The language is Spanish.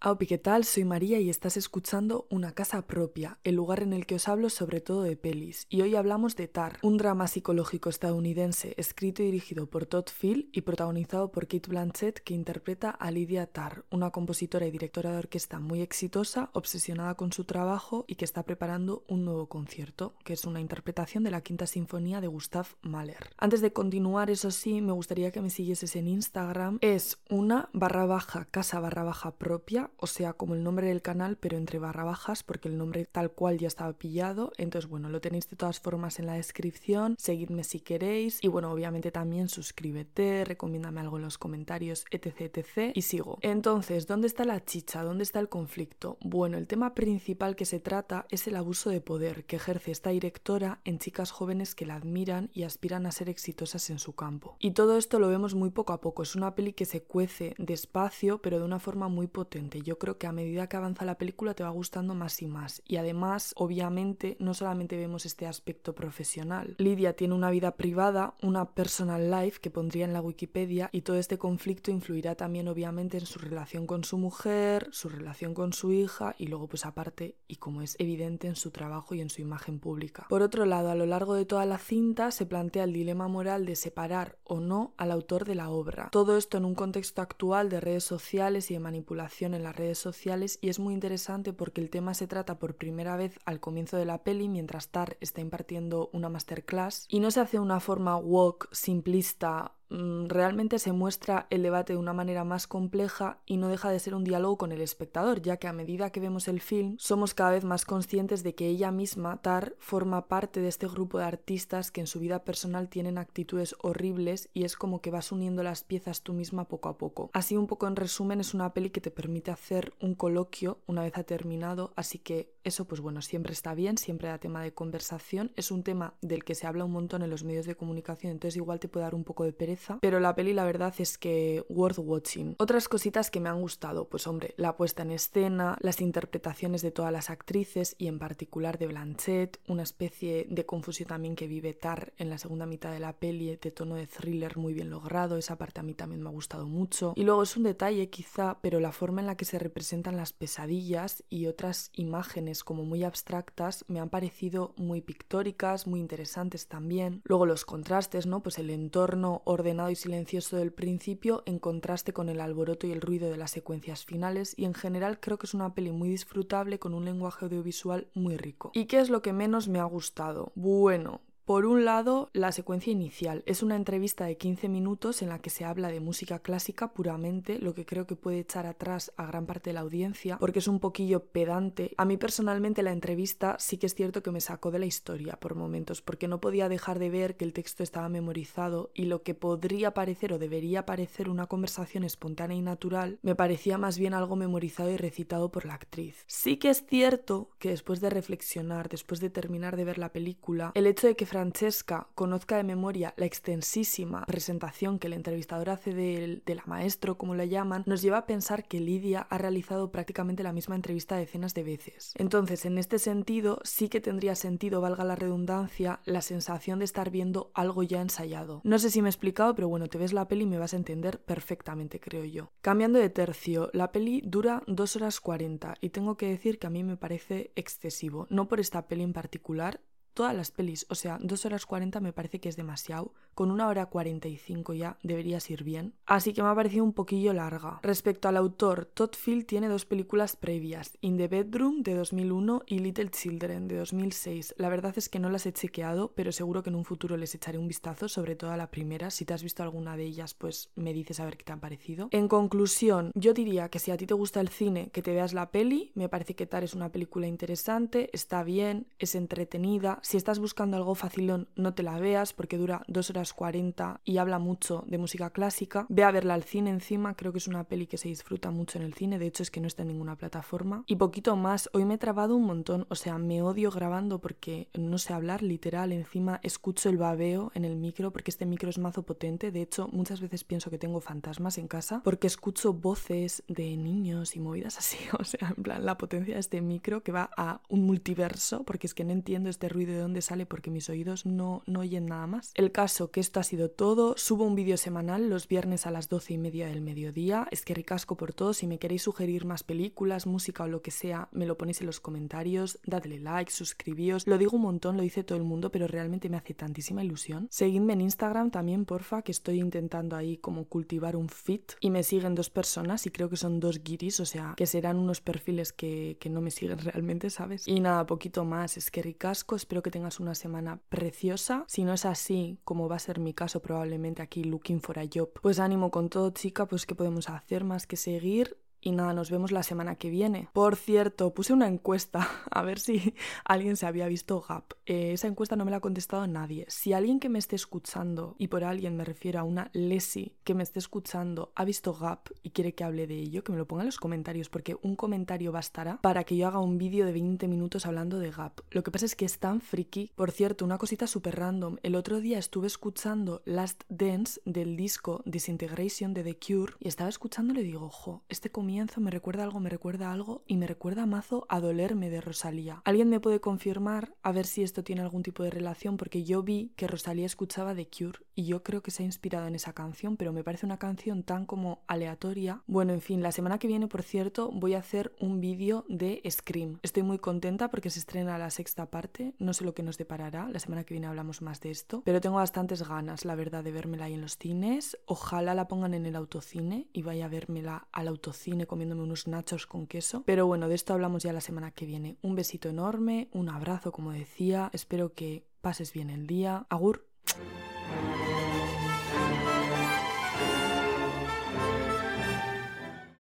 Aupi, ¿qué tal? Soy María y estás escuchando Una Casa Propia, el lugar en el que os hablo sobre todo de pelis. Y hoy hablamos de Tar, un drama psicológico estadounidense escrito y dirigido por Todd Field y protagonizado por Kate Blanchett que interpreta a Lydia Tar, una compositora y directora de orquesta muy exitosa, obsesionada con su trabajo y que está preparando un nuevo concierto, que es una interpretación de la Quinta Sinfonía de Gustav Mahler. Antes de continuar, eso sí, me gustaría que me siguieses en Instagram. Es una barra baja casa barra baja propia o sea, como el nombre del canal, pero entre barra bajas, porque el nombre tal cual ya estaba pillado. Entonces, bueno, lo tenéis de todas formas en la descripción. Seguidme si queréis. Y bueno, obviamente también suscríbete, recomiéndame algo en los comentarios, etc, etc. Y sigo. Entonces, ¿dónde está la chicha? ¿Dónde está el conflicto? Bueno, el tema principal que se trata es el abuso de poder que ejerce esta directora en chicas jóvenes que la admiran y aspiran a ser exitosas en su campo. Y todo esto lo vemos muy poco a poco. Es una peli que se cuece despacio, pero de una forma muy potente yo creo que a medida que avanza la película te va gustando más y más. Y además, obviamente, no solamente vemos este aspecto profesional. Lidia tiene una vida privada, una personal life que pondría en la Wikipedia y todo este conflicto influirá también obviamente en su relación con su mujer, su relación con su hija y luego pues aparte y como es evidente en su trabajo y en su imagen pública. Por otro lado, a lo largo de toda la cinta se plantea el dilema moral de separar o no al autor de la obra. Todo esto en un contexto actual de redes sociales y de manipulación en la redes sociales y es muy interesante porque el tema se trata por primera vez al comienzo de la peli mientras Tar está impartiendo una masterclass y no se hace una forma walk simplista realmente se muestra el debate de una manera más compleja y no deja de ser un diálogo con el espectador, ya que a medida que vemos el film somos cada vez más conscientes de que ella misma, Tar, forma parte de este grupo de artistas que en su vida personal tienen actitudes horribles y es como que vas uniendo las piezas tú misma poco a poco. Así un poco en resumen es una peli que te permite hacer un coloquio una vez ha terminado, así que eso pues bueno, siempre está bien, siempre da tema de conversación, es un tema del que se habla un montón en los medios de comunicación, entonces igual te puede dar un poco de pereza pero la peli la verdad es que worth watching. Otras cositas que me han gustado, pues hombre, la puesta en escena, las interpretaciones de todas las actrices y en particular de Blanchett, una especie de confusión también que vive Tar en la segunda mitad de la peli, de tono de thriller muy bien logrado, esa parte a mí también me ha gustado mucho. Y luego es un detalle quizá, pero la forma en la que se representan las pesadillas y otras imágenes como muy abstractas me han parecido muy pictóricas, muy interesantes también. Luego los contrastes, ¿no? Pues el entorno orden y silencioso del principio en contraste con el alboroto y el ruido de las secuencias finales y en general creo que es una peli muy disfrutable con un lenguaje audiovisual muy rico. ¿Y qué es lo que menos me ha gustado? Bueno, por un lado, la secuencia inicial es una entrevista de 15 minutos en la que se habla de música clásica puramente, lo que creo que puede echar atrás a gran parte de la audiencia, porque es un poquillo pedante. A mí personalmente la entrevista sí que es cierto que me sacó de la historia por momentos, porque no podía dejar de ver que el texto estaba memorizado y lo que podría parecer o debería parecer una conversación espontánea y natural, me parecía más bien algo memorizado y recitado por la actriz. Sí que es cierto que después de reflexionar, después de terminar de ver la película, el hecho de que Francesca conozca de memoria la extensísima presentación que el entrevistador hace de, la maestro, como la llaman, nos lleva a pensar que Lidia ha realizado prácticamente la misma entrevista decenas de veces. Entonces, en este sentido, sí que tendría sentido, valga la redundancia, la sensación de estar viendo algo ya ensayado. No sé si me he explicado, pero bueno, te ves la peli y me vas a entender perfectamente, creo yo. Cambiando de tercio, la peli dura 2 horas 40 y tengo que decir que a mí me parece excesivo, no por esta peli en particular, todas las pelis. O sea, 2 horas 40 me parece que es demasiado. Con una hora 45 ya deberías ir bien. Así que me ha parecido un poquillo larga. Respecto al autor, Todd Field tiene dos películas previas, In the Bedroom de 2001 y Little Children de 2006. La verdad es que no las he chequeado, pero seguro que en un futuro les echaré un vistazo, sobre todo a la primera. Si te has visto alguna de ellas, pues me dices a ver qué te han parecido. En conclusión, yo diría que si a ti te gusta el cine, que te veas la peli. Me parece que Tar es una película interesante, está bien, es entretenida, si estás buscando algo facilón, no te la veas porque dura 2 horas 40 y habla mucho de música clásica. Ve a verla al cine encima, creo que es una peli que se disfruta mucho en el cine, de hecho es que no está en ninguna plataforma. Y poquito más, hoy me he trabado un montón, o sea, me odio grabando porque no sé hablar literal, encima escucho el babeo en el micro porque este micro es mazo potente, de hecho muchas veces pienso que tengo fantasmas en casa porque escucho voces de niños y movidas así, o sea, en plan la potencia de este micro que va a un multiverso porque es que no entiendo este ruido de dónde sale porque mis oídos no, no oyen nada más. El caso que esto ha sido todo. Subo un vídeo semanal los viernes a las 12 y media del mediodía. Es que ricasco por todo. Si me queréis sugerir más películas, música o lo que sea, me lo ponéis en los comentarios. Dadle like, suscribíos. Lo digo un montón, lo dice todo el mundo, pero realmente me hace tantísima ilusión. Seguidme en Instagram también, porfa, que estoy intentando ahí como cultivar un fit. Y me siguen dos personas y creo que son dos guiris, o sea, que serán unos perfiles que, que no me siguen realmente, ¿sabes? Y nada, poquito más. Es que ricasco. Espero que tengas una semana preciosa. Si no es así, como va a ser mi caso probablemente aquí looking for a job, pues ánimo con todo, chica, pues qué podemos hacer más que seguir y nada, nos vemos la semana que viene. Por cierto, puse una encuesta a ver si alguien se había visto Gap. Eh, esa encuesta no me la ha contestado nadie. Si alguien que me esté escuchando, y por alguien me refiero a una Lesi que me esté escuchando, ha visto Gap y quiere que hable de ello, que me lo ponga en los comentarios, porque un comentario bastará para que yo haga un vídeo de 20 minutos hablando de Gap. Lo que pasa es que es tan friki. Por cierto, una cosita súper random. El otro día estuve escuchando Last Dance del disco Disintegration de The Cure y estaba escuchando y digo, ojo, este me recuerda algo, me recuerda algo y me recuerda mazo a dolerme de Rosalía. ¿Alguien me puede confirmar a ver si esto tiene algún tipo de relación? Porque yo vi que Rosalía escuchaba The Cure y yo creo que se ha inspirado en esa canción, pero me parece una canción tan como aleatoria. Bueno, en fin, la semana que viene, por cierto, voy a hacer un vídeo de Scream. Estoy muy contenta porque se estrena la sexta parte, no sé lo que nos deparará, la semana que viene hablamos más de esto, pero tengo bastantes ganas, la verdad, de vérmela ahí en los cines. Ojalá la pongan en el autocine y vaya a vérmela al autocine comiéndome unos nachos con queso. Pero bueno, de esto hablamos ya la semana que viene. Un besito enorme, un abrazo como decía, espero que pases bien el día. Agur.